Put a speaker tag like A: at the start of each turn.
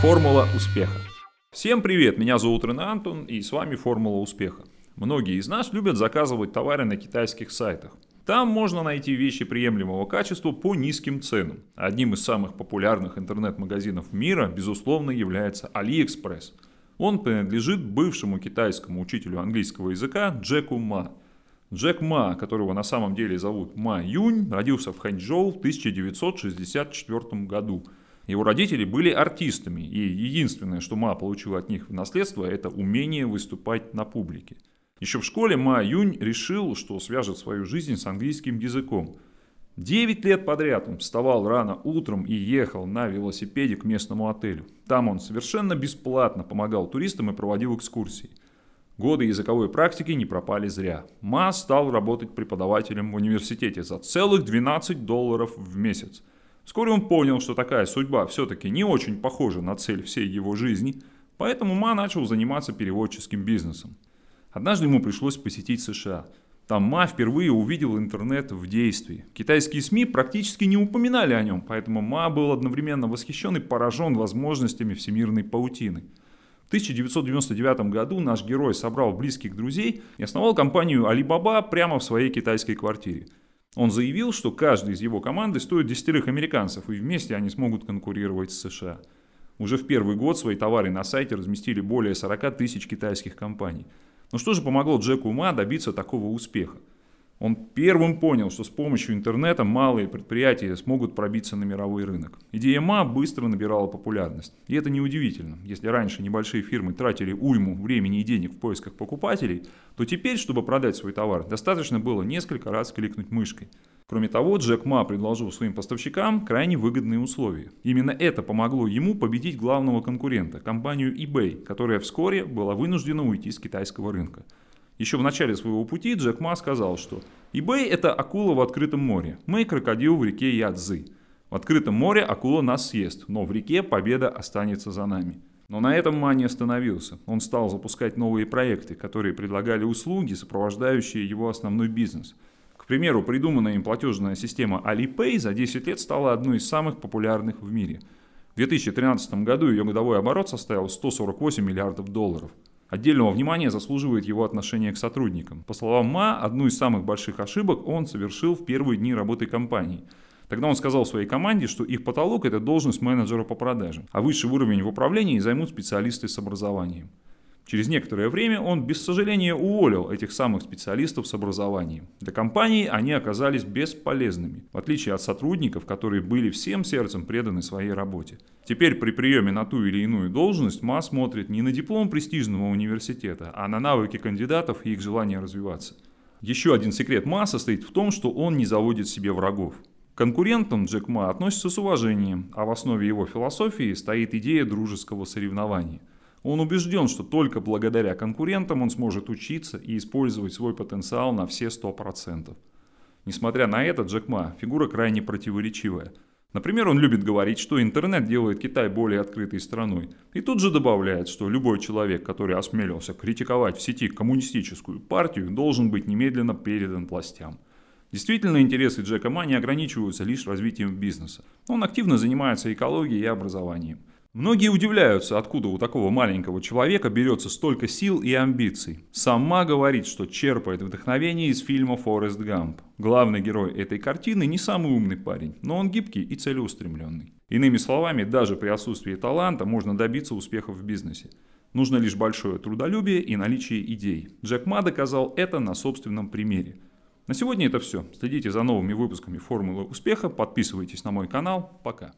A: Формула успеха. Всем привет, меня зовут Рен Антон и с вами Формула успеха. Многие из нас любят заказывать товары на китайских сайтах. Там можно найти вещи приемлемого качества по низким ценам. Одним из самых популярных интернет-магазинов мира, безусловно, является AliExpress. Он принадлежит бывшему китайскому учителю английского языка Джеку Ма. Джек Ма, которого на самом деле зовут Ма Юнь, родился в Ханчжоу в 1964 году. Его родители были артистами, и единственное, что Ма получил от них в наследство, это умение выступать на публике. Еще в школе Ма Юнь решил, что свяжет свою жизнь с английским языком. Девять лет подряд он вставал рано утром и ехал на велосипеде к местному отелю. Там он совершенно бесплатно помогал туристам и проводил экскурсии. Годы языковой практики не пропали зря. Ма стал работать преподавателем в университете за целых 12 долларов в месяц. Вскоре он понял, что такая судьба все-таки не очень похожа на цель всей его жизни, поэтому Ма начал заниматься переводческим бизнесом. Однажды ему пришлось посетить США. Там Ма впервые увидел интернет в действии. Китайские СМИ практически не упоминали о нем, поэтому Ма был одновременно восхищен и поражен возможностями всемирной паутины. В 1999 году наш герой собрал близких друзей и основал компанию Alibaba прямо в своей китайской квартире. Он заявил, что каждый из его команды стоит десятерых американцев, и вместе они смогут конкурировать с США. Уже в первый год свои товары на сайте разместили более 40 тысяч китайских компаний. Но что же помогло Джеку Ма добиться такого успеха? Он первым понял, что с помощью интернета малые предприятия смогут пробиться на мировой рынок. Идея МА быстро набирала популярность. И это неудивительно. Если раньше небольшие фирмы тратили уйму времени и денег в поисках покупателей, то теперь, чтобы продать свой товар, достаточно было несколько раз кликнуть мышкой. Кроме того, Джек Ма предложил своим поставщикам крайне выгодные условия. Именно это помогло ему победить главного конкурента, компанию eBay, которая вскоре была вынуждена уйти с китайского рынка. Еще в начале своего пути Джек Ма сказал, что eBay – это акула в открытом море, мы – крокодил в реке Ядзы. В открытом море акула нас съест, но в реке победа останется за нами. Но на этом Ма не остановился. Он стал запускать новые проекты, которые предлагали услуги, сопровождающие его основной бизнес. К примеру, придуманная им платежная система Alipay за 10 лет стала одной из самых популярных в мире. В 2013 году ее годовой оборот составил 148 миллиардов долларов – Отдельного внимания заслуживает его отношение к сотрудникам. По словам Ма, одну из самых больших ошибок он совершил в первые дни работы компании. Тогда он сказал своей команде, что их потолок – это должность менеджера по продажам, а высший уровень в управлении займут специалисты с образованием. Через некоторое время он без сожаления уволил этих самых специалистов с образованием. Для компании они оказались бесполезными, в отличие от сотрудников, которые были всем сердцем преданы своей работе. Теперь при приеме на ту или иную должность МА смотрит не на диплом престижного университета, а на навыки кандидатов и их желание развиваться. Еще один секрет МА состоит в том, что он не заводит себе врагов. К конкурентам Джек Ма относится с уважением, а в основе его философии стоит идея дружеского соревнования – он убежден, что только благодаря конкурентам он сможет учиться и использовать свой потенциал на все 100%. Несмотря на это, Джек Ма – фигура крайне противоречивая. Например, он любит говорить, что интернет делает Китай более открытой страной. И тут же добавляет, что любой человек, который осмелился критиковать в сети коммунистическую партию, должен быть немедленно передан властям. Действительно, интересы Джека Ма не ограничиваются лишь развитием бизнеса. Он активно занимается экологией и образованием. Многие удивляются, откуда у такого маленького человека берется столько сил и амбиций. Сама говорит, что черпает вдохновение из фильма «Форест Гамп». Главный герой этой картины не самый умный парень, но он гибкий и целеустремленный. Иными словами, даже при отсутствии таланта можно добиться успеха в бизнесе. Нужно лишь большое трудолюбие и наличие идей. Джек Ма доказал это на собственном примере. На сегодня это все. Следите за новыми выпусками «Формулы успеха», подписывайтесь на мой канал. Пока.